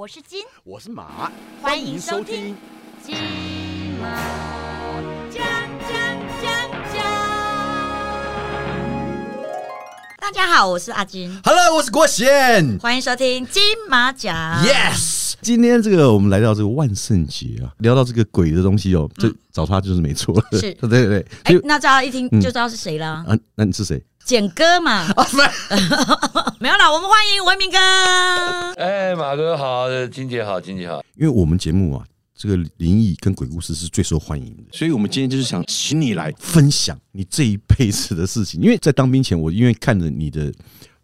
我是金，我是马，欢迎收听金马奖奖奖奖。大家好，我是阿金，Hello，我是郭贤。欢迎收听金马奖。Yes，今天这个我们来到这个万圣节啊，聊到这个鬼的东西哦，这找他就是没错了。嗯是 对对对。哎、那大家一听嗯就知道是谁了，啊，那你是谁？简哥嘛。没有啦，我们欢迎文明哥。哎，马哥好，金姐好，金姐好。因为我们节目啊，这个灵异跟鬼故事是最受欢迎的，所以我们今天就是想请你来分享你这一辈子的事情。因为在当兵前，我因为看了你的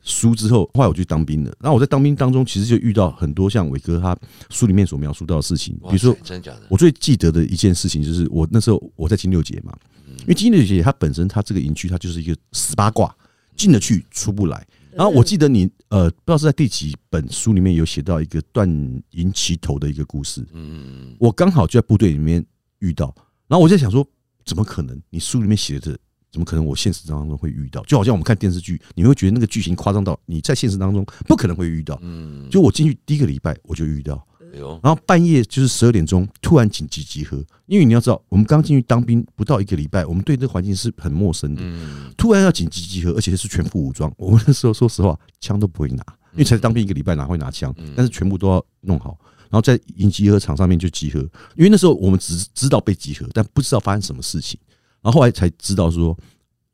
书之后，后来我去当兵了。然后我在当兵当中，其实就遇到很多像伟哥他书里面所描述到的事情，比如说真假的，我最记得的一件事情就是，我那时候我在金六节嘛，因为金六节它本身它这个营区它就是一个死八卦，进得去出不来。然后我记得你呃，不知道是在第几本书里面有写到一个断银旗头的一个故事，嗯，我刚好就在部队里面遇到，然后我在想说，怎么可能？你书里面写的，怎么可能我现实当中会遇到？就好像我们看电视剧，你会觉得那个剧情夸张到你在现实当中不可能会遇到。嗯，就我进去第一个礼拜我就遇到，然后半夜就是十二点钟，突然紧急集合，因为你要知道，我们刚进去当兵不到一个礼拜，我们对这个环境是很陌生的。嗯，突然要紧急集合，而且是全副武装，我们那时候说实话，枪都不会拿，因为才当兵一个礼拜，哪会拿枪？但是全部都要弄好，然后在营集合场上面就集合。因为那时候我们只知道被集合，但不知道发生什么事情。然后后来才知道说，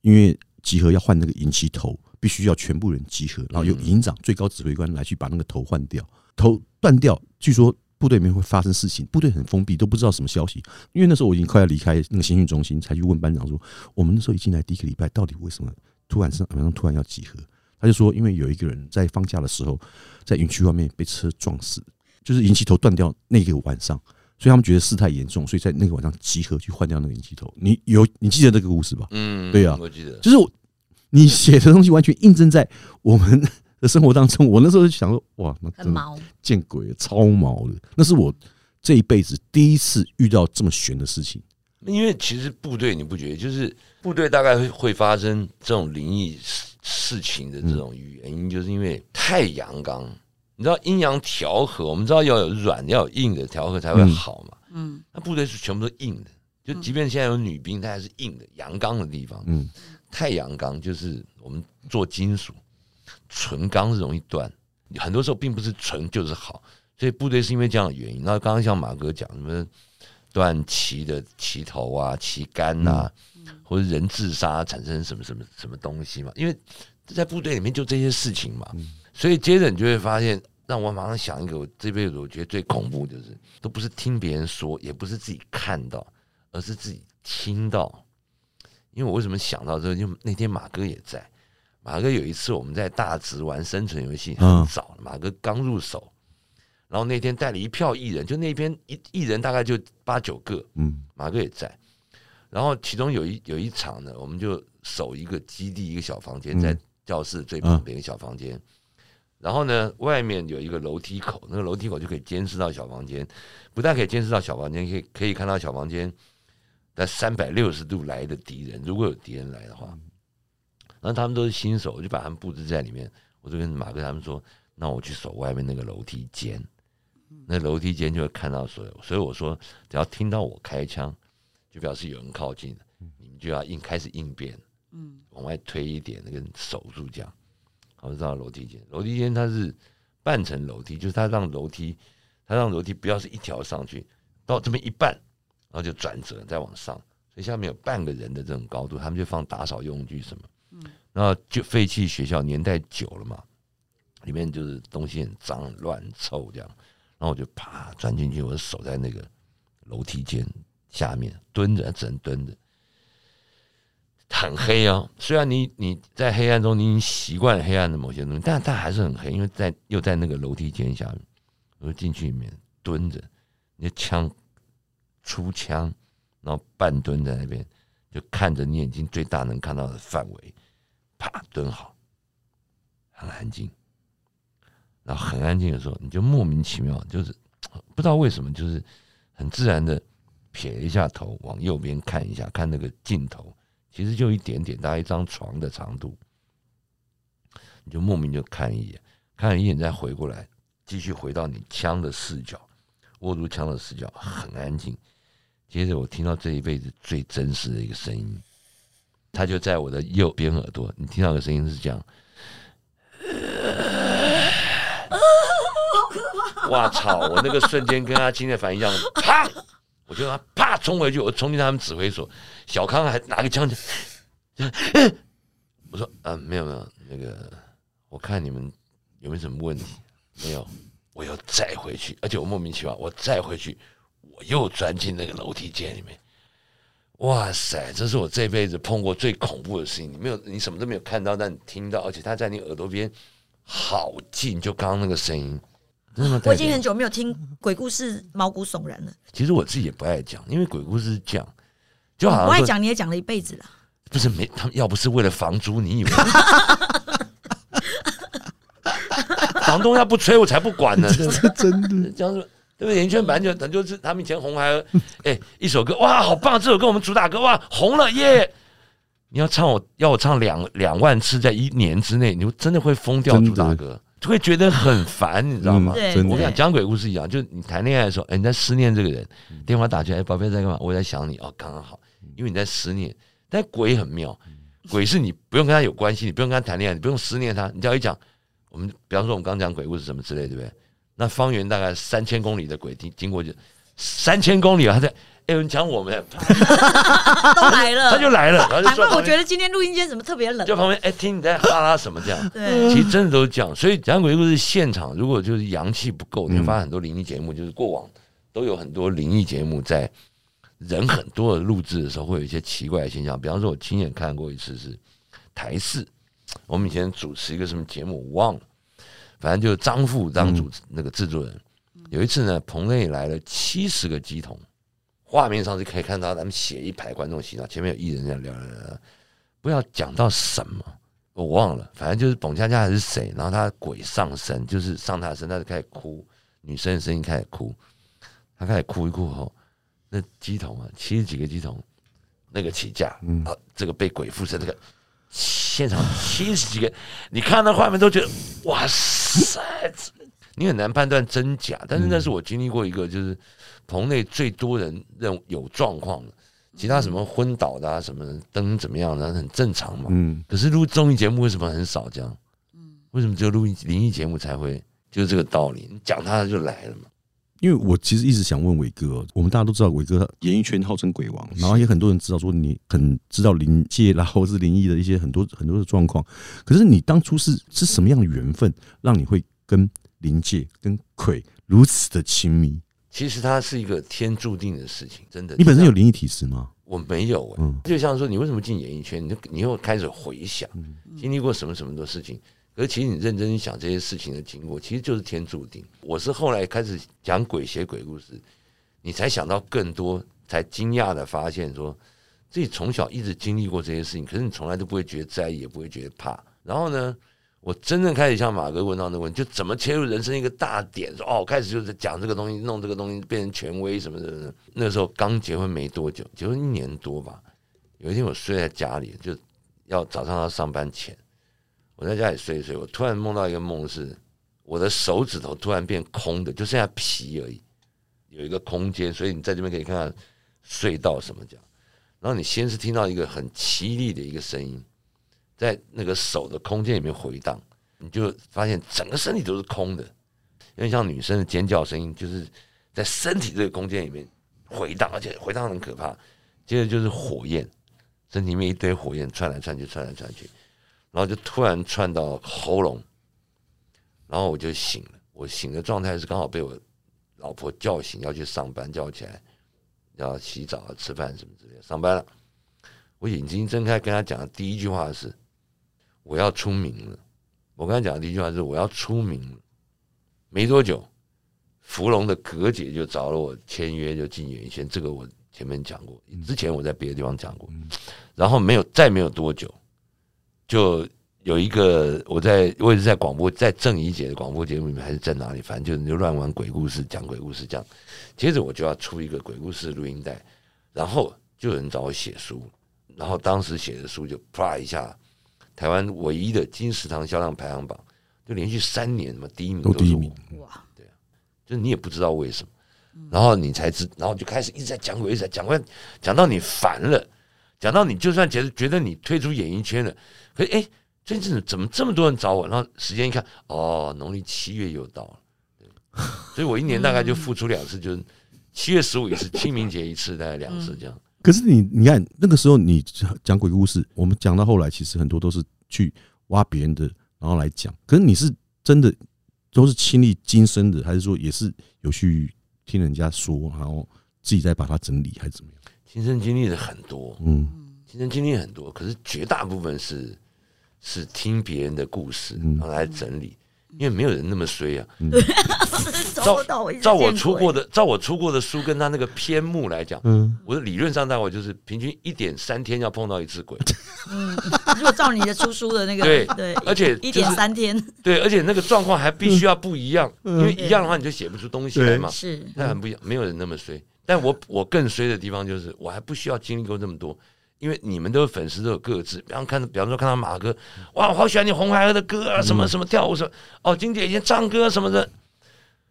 因为集合要换那个营旗头，必须要全部人集合，然后由营长、最高指挥官来去把那个头换掉，头断掉，据说。部队里面会发生事情，部队很封闭，都不知道什么消息。因为那时候我已经快要离开那个新训中心，才去问班长说，我们那时候一进来第一个礼拜，到底为什么突然上晚上突然要集合？他就说，因为有一个人在放假的时候，在营区外面被车撞死，就是引气头断掉那个晚上，所以他们觉得事态严重，所以在那个晚上集合去换掉那个引气头。你有你记得这个故事吧？嗯，对啊我记得，就是你写的东西完全印证在我们的生活当中。我那时候就想说，哇，那真毛，见鬼，超毛的。那是我这一辈子第一次遇到这么悬的事情。因为其实部队你不觉得，就是部队大概会会发生这种灵异事事情的这种原因，就是因为太阳刚。你知道阴阳调和，我们知道要有软要有硬的调和才会好嘛。嗯，那部队是全部都硬的，就即便现在有女兵，它还是硬的阳刚的地方。嗯，太阳刚就是我们做金属，纯钢是容易断，很多时候并不是纯就是好，所以部队是因为这样的原因。那刚刚像马哥讲什么断旗的旗头啊、旗杆呐、或者人自杀产生什么什么什么东西嘛，因为在部队里面就这些事情嘛，所以接着你就会发现。让我马上想一个，我这辈子我觉得最恐怖就是，都不是听别人说，也不是自己看到，而是自己听到。因为我为什么想到这个？就那天马哥也在，马哥有一次我们在大直玩生存游戏，嗯很早，马哥刚入手，然后那天带了一票艺人，就那边一艺人大概就八九个，嗯马哥也在。然后其中有一有一场呢，我们就守一个基地，一个小房间，嗯在教室最旁边一个小房间。然后呢，外面有一个楼梯口，那个楼梯口就可以监视到小房间，不但可以监视到小房间，可以可以看到小房间在三百六十度来的敌人，如果有敌人来的话，然后他们都是新手，我就把他们布置在里面。我就跟马哥他们说，那我去守外面那个楼梯间，那楼梯间就会看到所有。所以我说，只要听到我开枪，就表示有人靠近了，你们就要应开始应变，嗯，往外推一点，那个守住这样。我就到楼梯间，楼梯间它是半层楼梯，就是它让楼梯，它让楼梯不要是一条上去，到这么一半，然后就转折再往上，所以下面有半个人的这种高度，他们就放打扫用具什么，嗯，然后就废弃学校年代久了嘛，里面就是东西很脏、乱、臭这样，然后我就啪钻进去，我就守在那个楼梯间下面蹲着，只能蹲着。很黑啊、虽然你你在黑暗中你已经习惯黑暗的某些东西，但但还是很黑，因为在又在那个楼梯间下面，我就进去里面蹲着，你的枪出枪，然后半蹲在那边，就看着你眼睛最大能看到的范围，啪蹲好，很安静，然后很安静的时候，你就莫名其妙，就是 不知道为什么，就是很自然的撇一下头，往右边看一下，看那个镜头。其实就一点点，大概一张床的长度，你就莫名就看一眼，看一眼再回过来，继续回到你枪的视角，握住枪的视角，很安静。接着我听到这一辈子最真实的一个声音，他就在我的右边耳朵，你听到的声音是这样。哇操！我那个瞬间跟阿青的反应一样，啪！我就让他啪冲回去，我冲进他们指挥所，小康还拿个枪就，我说啊没有没有，那个我看你们有没有什么问题？没有，我又再回去，而且我莫名其妙，我再回去，我又钻进那个楼梯间里面。哇塞，这是我这辈子碰过最恐怖的事情。你没有，你什么都没有看到，但你听到，而且他在你耳朵边好近，就刚刚那个声音。真的？我已经很久没有听鬼故事，毛骨悚然了。其实我自己也不爱讲，因为鬼故事是讲，就好我爱讲，你也讲了一辈子了。不是没他们要不是为了房租，你以为？房东要不催我才不管呢，这是？真的，这样子，对不对？演艺圈本来就等就是他们以前红孩儿，哎，一首歌哇，好棒！这首歌我们主打歌哇，红了耶！你要唱我要我唱两两万次，在一年之内，你真的会疯掉主打歌，就会觉得很烦，你知道吗？我跟你讲，讲鬼故事一样，就是你谈恋爱的时候，哎，你在思念这个人，电话打进来，哎，宝贝在干嘛？我在想你，哦，刚刚好，因为你在思念。但鬼很妙，鬼是你不用跟他有关系，你不用跟他谈恋爱，你不用思念他，你只要一讲，我们比方说我们刚讲鬼故事什么之类，对不对？那方圆大概三千公里的鬼经经过就三千公里了，他在哎，你讲我们，都来了，他就来了，然后就难怪我觉得今天录音间怎么特别冷。就旁边哎，听你在哈拉什么这样。对，其实真的都是这样，所以讲鬼故事现场，如果就是阳气不够，你会发现很多灵异节目，就是过往都有很多灵异节目在人很多的录制的时候，会有一些奇怪的现象。比方说，我亲眼看过一次是台视，我们以前主持一个什么节目，我忘了，反正就是张富张主那个制作人。有一次呢，棚内来了七十个鸡童，画面上就可以看到他们写一排观众席啊，前面有艺人在聊聊聊聊，不知道讲到什么。我忘了，反正就是董佳佳还是谁，然后他鬼上身，就是上他的身，他就开始哭，女生的声音开始哭，他开始哭一哭后，那鸡童啊，七十几个鸡童，那个起价，嗯啊，这个被鬼附身，这个现场七十几个，你看到画面都觉得哇塞，你很难判断真假，但是那是我经历过一个，就是棚内最多人认有状况的，其他什么昏倒的啊，什么灯怎么样的，很正常嘛。嗯，可是录综艺节目为什么很少这样？为什么只有录灵异节目才会？就是这个道理，你讲他就来了嘛。因为我其实一直想问伟哥哦，我们大家都知道伟哥演艺圈号称鬼王，然后也很多人知道说你很知道灵界然后是灵异的一些很多很多的状况。可是你当初是是什么样的缘分，让你会跟灵界跟鬼如此的亲密？其实它是一个天注定的事情，真的。你本身有灵异体质吗？我没有哎、嗯就像说你为什么进演艺圈，你就你又开始回想嗯经历过什么什么的事情。可是其实你认真想这些事情的经过，其实就是天注定。我是后来开始讲鬼写鬼故事，你才想到更多，才惊讶的发现说，自己从小一直经历过这些事情，可是你从来都不会觉得在意，也不会觉得怕。然后呢，我真正开始像马哥问到那个问题，就怎么切入人生一个大点，说哦，开始就是讲这个东西，弄这个东西变成权威什么什么的。那时候刚结婚没多久，结婚一年多吧。有一天我睡在家里，就要早上要上班前，我在家里睡一睡，我突然梦到一个梦是，我的手指头突然变空的，就剩下皮而已，有一个空间，所以你在这边可以看到隧道什么这样。然后你先是听到一个很凄厉的一个声音，在那个手的空间里面回荡，你就发现整个身体都是空的，因为像女生的尖叫声音，就是在身体这个空间里面回荡，而且回荡很可怕。接着就是火焰，身体里面一堆火焰窜来窜去，窜来窜去，然后就突然窜到喉咙，然后我就醒了。我醒的状态是刚好被我老婆叫醒，要去上班，叫我起来要洗澡、啊、吃饭什么之类的，上班了。我眼睛睁开，跟他讲的第一句话是：“我要出名了。”我跟他讲的第一句话是：“我要出名了。”没多久，芙蓉的葛姐就找了我签约，就进演艺圈。这个我前面讲过，之前我在别的地方讲过。然后没有，再没有多久，就有一个我在我也是在广播，在郑怡姐的广播节目里面，还是在哪里，反正就就乱玩鬼故事，讲鬼故事这样。接着我就要出一个鬼故事录音带，然后就有人找我写书，然后当时写的书就啪一下，台湾唯一的金石堂销量排行榜，就连续三年嘛第一名都第一名，哇，对啊，就是你也不知道为什么，然后你才知，然后就开始一直在讲鬼，一直在讲鬼，讲到你烦了，讲到你就算觉得觉得你退出演艺圈了，可是哎，这阵子怎么这么多人找我？然后时间一看，哦，农历七月又到了，对所以我一年大概就付出两次，就是七月十五一次，清明节一次，大概两次这样。可是你你看那个时候你讲鬼故事，我们讲到后来，其实很多都是去挖别人的，然后来讲。可是你是真的都是亲历今生的，还是说也是有去听人家说，然后自己再把它整理，还是怎么样？亲身经历的很多，嗯。亲身经历很多，可是绝大部分是是听别人的故事，嗯。然后来整理，因为没有人那么衰啊。照我出过的，照我出过的书跟他那个篇目来讲，嗯，我的理论上大概就是平均一点三天要碰到一次鬼，如果照你的出书的那个，对对，而且一点三天。对，而且那个状况还必须要不一样，嗯。因为一样的话你就写不出东西来嘛。是。那很不一样，没有人那么衰。但我我更衰的地方就是，我还不需要经历过这么多，因为你们都有粉丝都有各自，比方看，比方说看到马哥，哇，我好喜欢你红孩儿的歌啊，什么什么跳舞什么，哦，金姐以前唱歌什么的，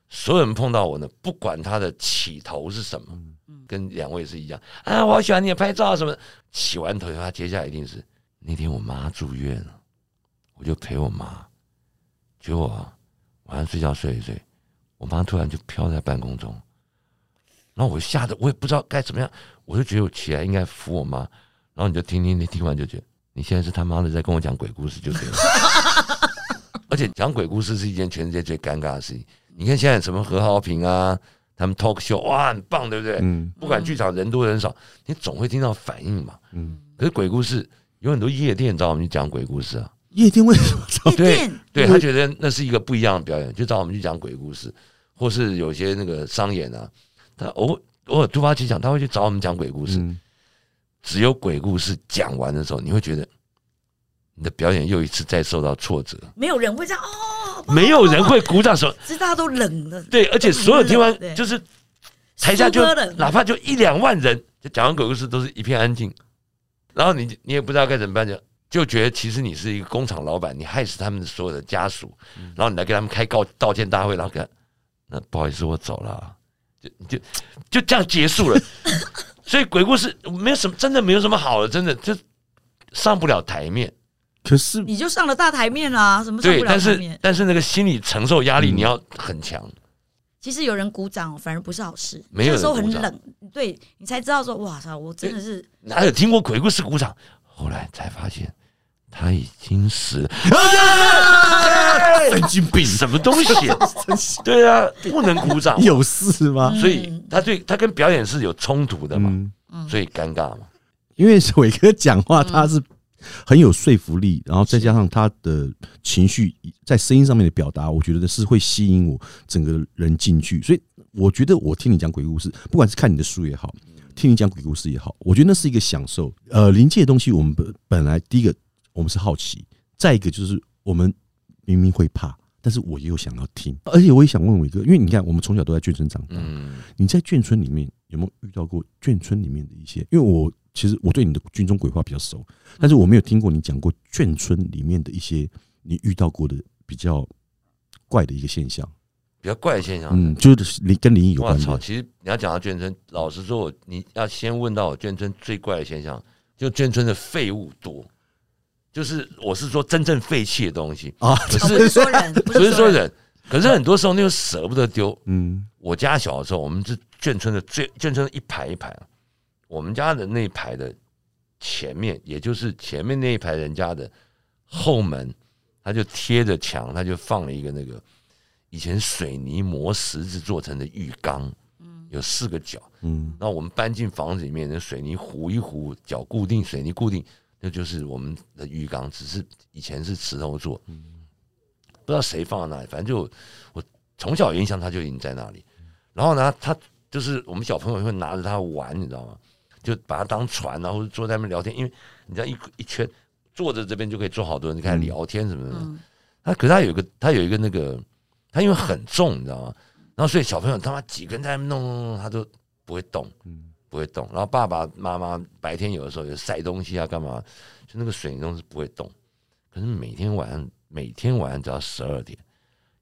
所有人碰到我呢，不管他的起头是什么，跟两位是一样啊，我好喜欢你的拍照啊什么的，起完头以后，他接下来一定是那天我妈住院了，我就陪我妈，结果啊晚上睡觉睡一睡，我妈突然就飘在半空中。然后我吓得我也不知道该怎么样，我就觉得我起来应该扶我妈，然后你就听听听，听完就觉得你现在是他妈的在跟我讲鬼故事就对了，而且讲鬼故事是一件全世界最尴尬的事情。你看现在什么何浩平啊，他们 talk show 哇很棒，对不对？嗯不管剧场人多人少，你总会听到反应嘛。嗯，可是鬼故事有很多夜店找我们去讲鬼故事啊，夜店为什么找？对夜店对他觉得那是一个不一样的表演，就找我们去讲鬼故事，或是有些那个商演啊，他偶偶尔突发奇想，他会去找我们讲鬼故事。嗯只有鬼故事讲完的时候，你会觉得你的表演又一次再受到挫折，没有人会这样哦，没有人会鼓掌说。其实大家都冷了，对，而且所有听完就是台下就哪怕就一两万人，就讲完鬼故事都是一片安静，然后你你也不知道该怎么办，就就觉得其实你是一个工厂老板，你害死他们的所有的家属，然后你来给他们开告道歉大会，然后给他那不好意思，我走了啊，就就就这样结束了。所以鬼故事没有什么，真的没有什么好的，真的就上不了台面。可是你就上了大台面啦，什么上对，不了但是台面？但是那个心理承受压力嗯你要很强。其实有人鼓掌，反而不是好事。没有那时候很冷，对你才知道说，哇操，我真的是哪有听过鬼故事鼓掌？后来才发现他已经死了。神经病，什么东西？对啊，不能鼓掌，有事吗？所以他对他跟表演是有冲突的嘛，嗯，所以尴尬嘛。因为伟哥讲话他是很有说服力，然后再加上他的情绪在声音上面的表达，我觉得是会吸引我整个人进去。所以我觉得我听你讲鬼故事，不管是看你的书也好，听你讲鬼故事也好，我觉得那是一个享受。呃，临界的东西，我们本本来第一个我们是好奇，再一个就是我们明明会怕。但是我又想要听，而且我也想问伟哥，因为你看，我们从小都在眷村长大，嗯，你在眷村里面有没有遇到过眷村里面的一些？因为我其实我对你的军中鬼话比较熟，但是我没有听过你讲过眷村里面的一些你遇到过的比较怪的一个现象。比较怪的现象。嗯，就是灵跟灵异有我操！关。其实你要讲到眷村，老实说，我你要先问到我眷村最怪的现象，就眷村的废物多，就是我是说真正废弃的东西，啊，不是说人，不不是说说，人。可是很多时候那又舍不得丢。嗯我家小的时候，我们是眷村的最眷村一排一排啊，我们家的那一排的前面，也就是前面那一排人家的后门，他就贴着墙，他就放了一个那个以前水泥磨石子做成的浴缸，有四个角。嗯那我们搬进房子里面，那水泥糊一糊，脚固定，水泥固定，那就是我们的浴缸，只是以前是石头做，不知道谁放在那里，反正就我从小有印象，它就已经在那里。然后呢，他就是我们小朋友会拿着它玩，你知道吗？就把它当船啊，或者坐在那边聊天，因为你知道一一圈坐着这边就可以坐好多人，就开始聊天什么的。嗯，它可是它有一个，它有一个那个，它因为很重，你知道吗？然后所以小朋友他妈几根在那边弄弄弄，它都不会动。嗯不会动。然后爸爸妈妈白天有的时候有晒东西啊，干嘛？就那个水泥东是不会动。可是每天晚上，每天晚上只要十二点，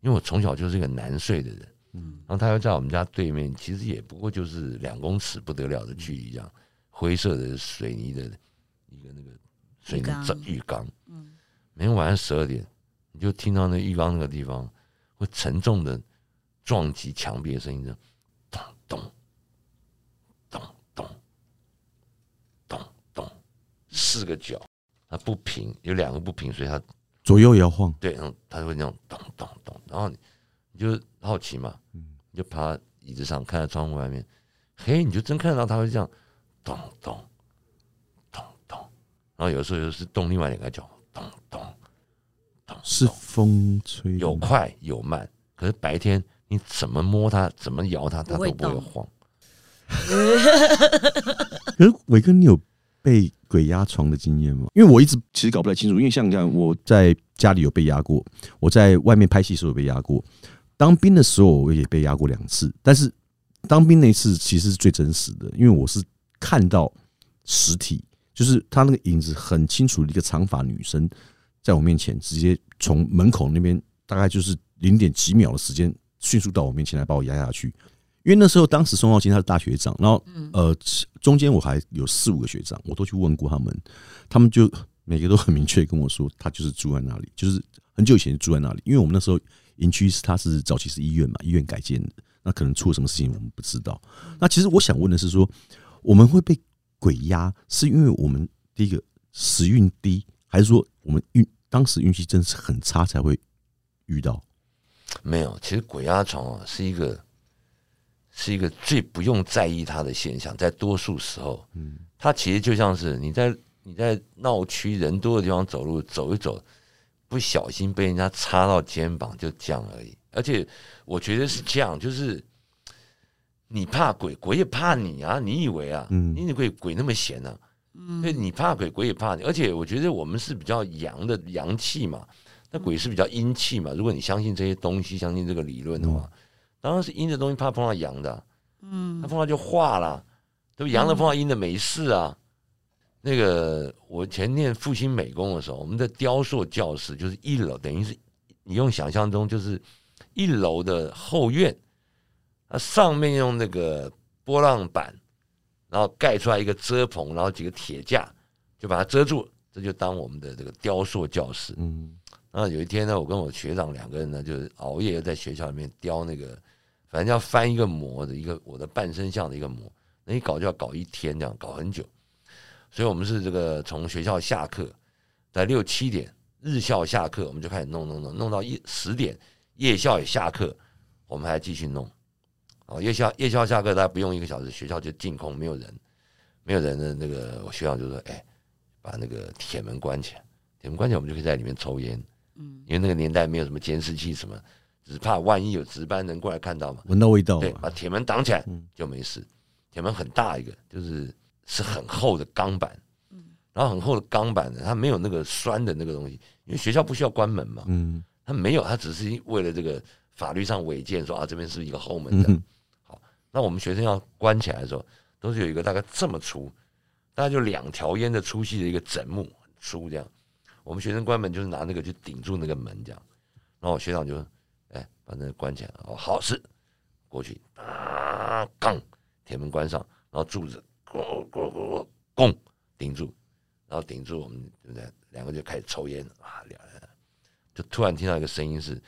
因为我从小就是一个难睡的人，嗯然后他又在我们家对面，其实也不过就是两公尺不得了的距离，这样灰色的水泥的一个那个水泥浴缸浴缸。嗯，每天晚上十二点，你就听到那浴缸那个地方会沉重的撞击墙壁的声音，这样咚咚咚咚咚咚，四个角，它不平，有两个不平，所以它左右摇晃，对，然后它会那种咚咚咚，然后你你就好奇嘛，你就趴椅子上看着窗户外面，嘿，你就真看到它会这样咚咚咚咚，然后有时候又是动另外两个脚，咚咚咚，是风吹。有快有慢，可是白天你怎么摸它，怎么摇它，它不会都不会动晃。可是伟哥，你有被鬼压床的经验吗？因为我一直其实搞不太清楚，因为像你讲，我在家里有被压过，我在外面拍戏时候有被压过，当兵的时候我也被压过两次，但是当兵那一次其实是最真实的，因为我是看到实体，就是他那个影子很清楚的一个长发女生在我面前，直接从门口那边大概就是零点几秒的时间，迅速到我面前来把我压下去。因为那时候当时宋浩清他是大学长，然后呃中间我还有四五个学长，我都去问过他们，他们就每个都很明确跟我说，他就是住在那里，就是很久以前就住在那里。因为我们那时候营区是他是早期是医院嘛，医院改建的，那可能出了什么事情我们不知道。那其实我想问的是说，我们会被鬼压，是因为我们第一个时运低，还是说我们运当时运气真的是很差才会遇到？没有，其实鬼压床啊是一个是一个最不用在意它的现象，在多数时候，嗯它其实就像是你在你在闹区人多的地方走路，走一走，不小心被人家插到肩膀，就这样而已。而且我觉得是这样，就是你怕鬼，鬼也怕你啊！你以为啊？嗯你以为鬼那么闲呢、嗯所以你怕鬼，鬼也怕你。而且我觉得我们是比较阳的阳气嘛，那鬼是比较阴气嘛。如果你相信这些东西，相信这个理论的话，当然是阴的东西怕碰到阳的啊、嗯它碰到就化了，对不对？阳的碰到阴的没事啊。那个我前念复兴美工的时候，我们的雕塑教室就是一楼，等于是你用想象中就是一楼的后院，它上面用那个波浪板，然后盖出来一个遮棚，然后几个铁架就把它遮住，这就当我们的这个雕塑教室。嗯然后有一天呢，我跟我学长两个人呢，就是熬夜在学校里面雕那个，反正要翻一个模的一个我的半身像的一个模，那一搞就要搞一天，这样搞很久。所以我们是这个从学校下课，在六七点日校下课，我们就开始弄弄弄，弄到一十点，夜校也下课，我们还继续弄。哦，夜校夜校下课大家不用一个小时，学校就净空，没有人，没有人的那个我学校就说：“哎，把那个铁门关起来，铁门关起来，我们就可以在里面抽烟。”嗯因为那个年代没有什么监视器什么，只怕万一有值班人过来看到嘛。闻到味道对，把铁门挡起来嗯就没事。铁门很大一个，就是是很厚的钢板，嗯然后很厚的钢板呢，它没有那个栓的那个东西，因为学校不需要关门嘛，嗯它没有，它只是为了这个法律上违建说啊这边是一个后门的。嗯好，那我们学生要关起来的时候，都是有一个大概这么粗，大概就两条烟的粗细的一个枕木，很粗这样。我们学生关门就是拿那个去顶住那个门这样，然后我学长就哎把那关起来，哦好是过去啊，杠铁门关上，然后柱子咕咕咕咕拱顶住，然后顶住我们对不对？两个就开始抽烟啊，两人就突然听到一个声音是，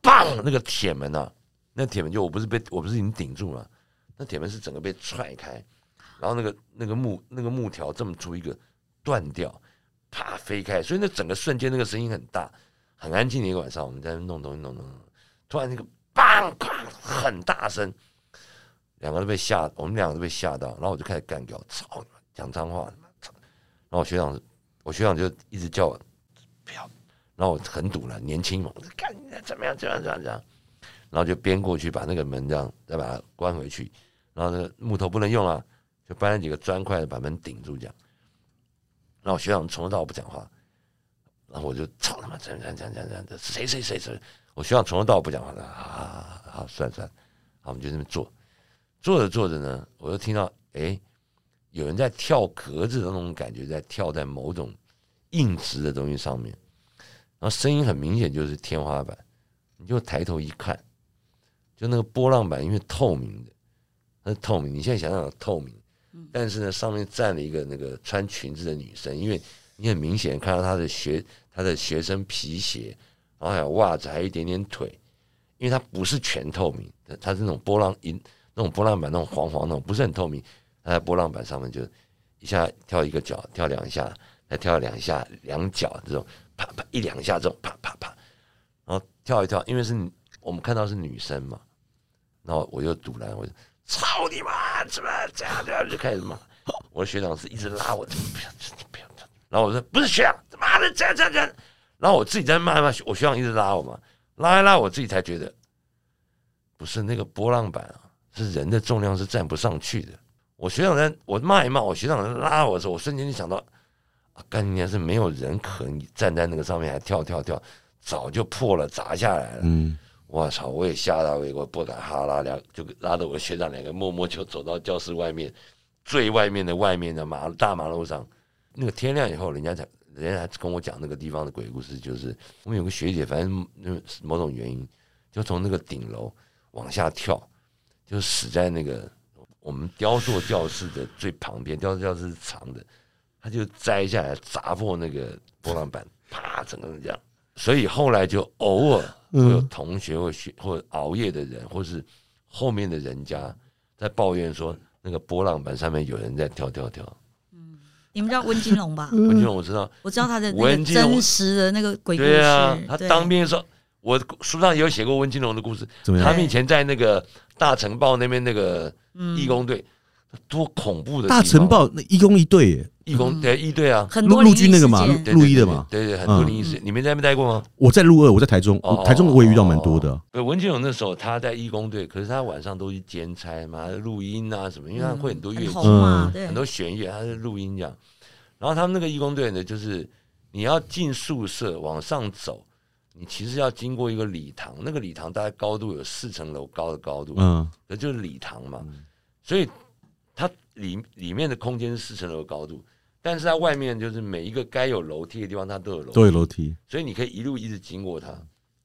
棒，那个铁门啊，那铁门就我不是被我不是已经顶住了，那铁门是整个被踹开，然后那个那个木那个木条这么粗一个断掉，啪飞开，所以那整个瞬间那个声音很大，很安静的一个晚上，我们在那弄东西弄弄弄，突然那个砰砰很大声，两个都被吓，我们两个都被吓到，然后我就开始干掉，操你妈，讲脏话，操。然后我学长我学长就一直叫我不要，然后我很堵了，年轻嘛，我就干怎么样怎么样怎么样样，然后就编过去把那个门这样再把它关回去，然后那个木头不能用了，就搬了几个砖块把门顶住这样。然后学长从头到尾不讲话，然后我就操他妈这样这样这样这样这样，谁谁谁谁，我希望从头到尾不讲话的，啊，好算算，好我们就这么做，做着做着呢，我就听到哎，有人在跳格子的那种感觉，在跳在某种硬直的东西上面，然后声音很明显就是天花板，你就抬头一看，就那个波浪板因为透明的，它是透明，你现在想想透明，但是呢上面站了一个那个穿裙子的女生，因为你很明显看到她的学她的学生皮鞋，然后还有袜子，还有一点点腿，因为它不是全透明，它它是那种波浪银那种波浪板那种黄黄那种，不是很透明，它在波浪板上面就一下跳一个脚，跳两下，再跳两下两脚这种，啪啪一两下这种，啪啪啪，然后跳一跳，因为是我们看到是女生嘛，然后我就堵拦，我就操你妈，怎么这样这样就开始骂，我的学长是一直拉我，不要不要，然后我说不是学长，他妈的这样这样这样，然后我自己在骂骂，我学长一直拉我嘛，拉一拉我自己才觉得，不是那个波浪板啊，是人的重量是站不上去的。我学长在我骂一骂，我学长在拉我的时候，我瞬间就想到，啊，干你娘是没有人可以站在那个上面还跳跳跳，早就破了砸下来了。嗯，我操！我也吓到，我也不敢哈拉两，就拉着我学长两个默默就走到教室外面，最外面的外面的马大马路上。那个天亮以后，人家才人家跟我讲那个地方的鬼故事，就是我们有个学姐，反正那某种原因，就从那个顶楼往下跳，就死在那个我们雕塑教室的最旁边，雕塑教室是长的，他就摘下来砸破那个波浪板，啪，整个人这样。所以后来就偶尔会有同学或学或熬夜的人，或是后面的人家在抱怨说，那个波浪板上面有人在跳跳跳。你们知道温金龙吧？温金龙我知道，我知道他的温金龙真实的那个鬼故事。对啊，他当兵的时候，我书上也有写过温金龙的故事。怎么样？他们以前在那个大城堡那边那个嗯义工队，多恐怖的大城堡那一公一队耶，义工对一队啊，很多陆陆军那个嘛陆一的嘛。对对，很多嗯灵异事件。你们在那边待过吗？我在陆二，我在台中哦，台中我也遇到蛮多的。对，文金勇那时候他在义工队，可是他晚上都去兼差嘛，录音啊什么，因为他会很多乐器，很红嘛，嗯。对。很，多弦乐，他是录音这样。然后他们那个义工队呢，就是你要进宿舍往上走，你其实要经过一个礼堂，那个礼堂大概高度有四层楼高的高度，嗯，那就是礼堂嘛，所以它里里面的空间是四层楼的高度，但是它外面就是每一个该有楼梯的地方，它都有楼梯，都有楼梯。所以你可以一路一直经过它。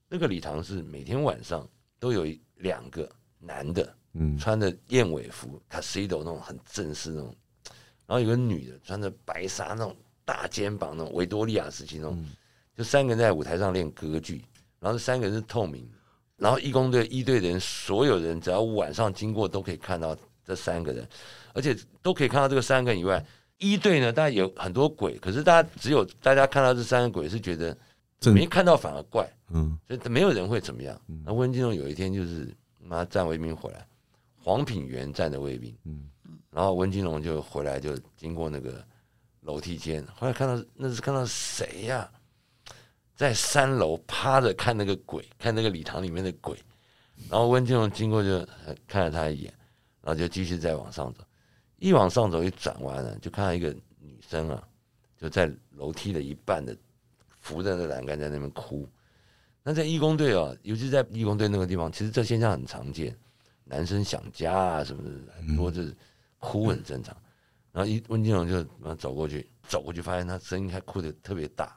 那个礼堂是每天晚上都有两个男的嗯，穿着燕尾服 i d o 那种很正式那种，然后有个女的穿着白纱那种大肩膀那种维多利亚时期那种，嗯就三个人在舞台上练歌剧，然后这三个人是透明的，然后义工队一队的人，所有人只要晚上经过都可以看到这三个人，而且都可以看到这个三个人以外，一队呢，大家有很多鬼，可是大家只有大家看到这三个鬼是觉得没看到反而怪，嗯所以没有人会怎么样嗯。那温金龙有一天就是妈站卫兵回来，黄品源站的卫兵，嗯然后温金龙就回来就经过那个楼梯间，后来看到那是看到谁呀、在三楼趴着看那个鬼，看那个礼堂里面的鬼。然后温金龙经过就呃看了他一眼，然后就继续再往上走。一往上走，一转弯呢，就看到一个女生啊，就在楼梯的一半的扶着那栏杆在那边哭。那在义工队啊，尤其在义工队那个地方，其实这现象很常见，男生想家啊什么的，很多就是哭很正常。然后一温金龙就走过去，走过去发现他声音还哭得特别大，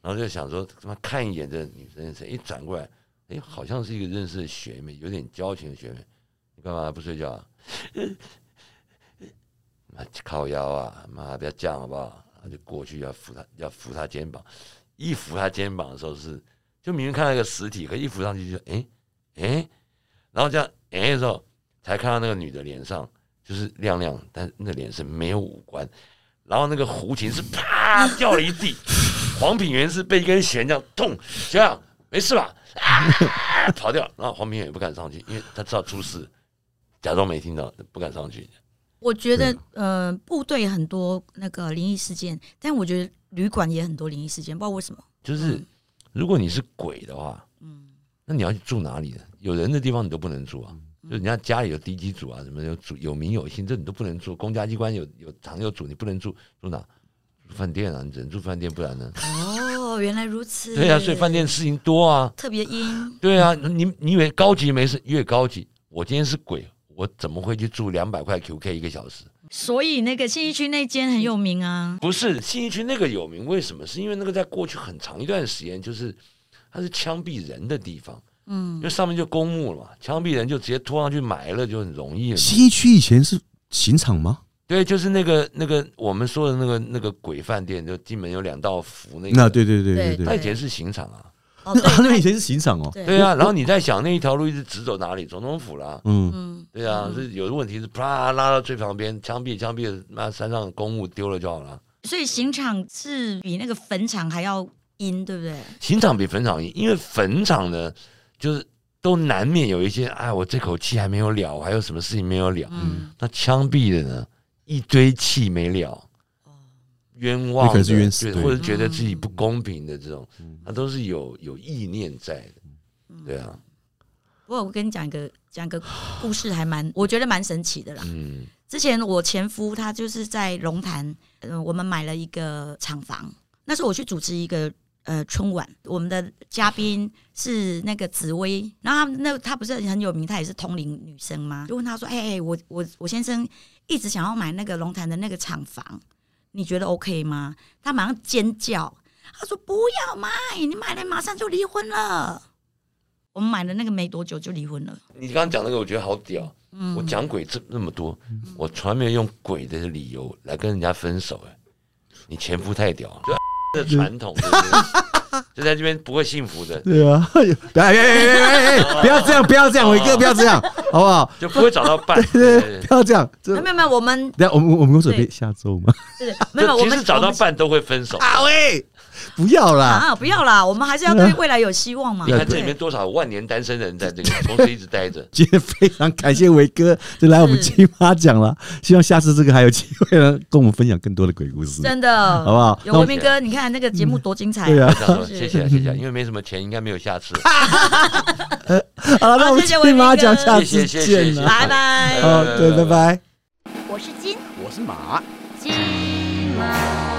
然后就想说他妈看一眼这女生谁，一转过来，哎，好像是一个认识的学妹，有点交情的学妹。你干嘛不睡觉啊？靠腰啊！妈不要这样好不好？他就过去要扶他，要扶他肩膀。一扶他肩膀的时候是，就明明看到一个实体，可一扶上去就哎哎，然后这样哎的时候，才看到那个女的脸上就是亮亮，但那脸是没有五官，然后那个胡琴是啪掉了一地，黄品源是被一根弦这样痛，这样没事吧？啊，跑掉，然后黄品源也不敢上去，因为他知道出事，假装没听到，不敢上去。我觉得呃，部队很多那个灵异事件，但我觉得旅馆也很多灵异事件，不知道为什么。就是嗯如果你是鬼的话，嗯，那你要去住哪里呢？有人的地方你都不能住啊，就人家家里有地基主啊，什么有主有名有姓，这你都不能住。公家机关有有堂有主，你不能住，住哪？住饭店啊，你只能住饭店，不然呢？哦，原来如此。对啊，所以饭店事情多啊。特别阴。对啊，你你以为高级没事，越高级。我今天是鬼，我怎么会去住两百块 QK 一个小时？所以那个信义区那间很有名啊。不是信义区那个有名，为什么？是因为那个在过去很长一段时间，就是它是枪毙人的地方。嗯因为上面就公墓了嘛，枪毙人就直接拖上去埋了，就很容易了嘛。西区以前是刑场吗？对，就是那个那个我们说的那个那个鬼饭店，就进门有两道符那个。那对对对对对对，它以前是刑场啊。哦 那以前是刑场哦。对对啊，然后你在想那一条路一直直走哪里？总统府啦。嗯，嗯对啊，是有的问题是啪拉到最旁边，枪毙枪毙了，那山上的公物丢了就好了。所以刑场是比那个坟场还要阴，对不对？刑场比坟场阴，因为坟场呢，就是都难免有一些，哎，我这口气还没有了，我还有什么事情没有了。嗯，那枪毙的呢，一堆气没了，冤枉的，那可能是冤死对，对或者觉得自己不公平的这种，他都是有有意念在的。对啊，不过我跟你讲一个讲一个故事，还蛮我觉得蛮神奇的啦。嗯之前我前夫他就是在龙潭，呃，我们买了一个厂房，那时候我去主持一个呃春晚，我们的嘉宾是那个紫薇，然后他那他不是很有名，他也是同龄女生吗？就问他说：“哎、哎，我我我先生一直想要买那个龙潭的那个厂房，你觉得 OK 吗？”他马上尖叫，他说：“不要买，你买了马上就离婚了。”我们买了那个没多久就离婚了。你刚刚讲那个，我觉得好屌。嗯，我讲鬼这那么多，我从来没有用鬼的理由来跟人家分手。哎，你前夫太屌了，这传统，对不对 就在这边不会幸福的，对啊，哎哎哎哎哎，不要这样，不要这样，伟哥不要这样，好不好？就不会找到伴。对不要这样。没有没有，我们等下我们我们有准备下周吗？是没有，我们其实找到伴都会分手。啊喂，不要啦！啊，不要啦，我们还是要对未来有希望嘛。你看这里面多少万年单身人在这个公司一直待着。今天非常感谢伟哥就来我们金马奖了，希望下次这个还有机会呢，跟我们分享更多的鬼故事，真的，好不好？有文明哥，你看那个节目多精彩、对啊谢谢啊谢谢啊，因为没什么钱，应该没有下次。好了，那我们金马奖下次见了。拜拜。好，对，拜拜。我是金我是马。金毛。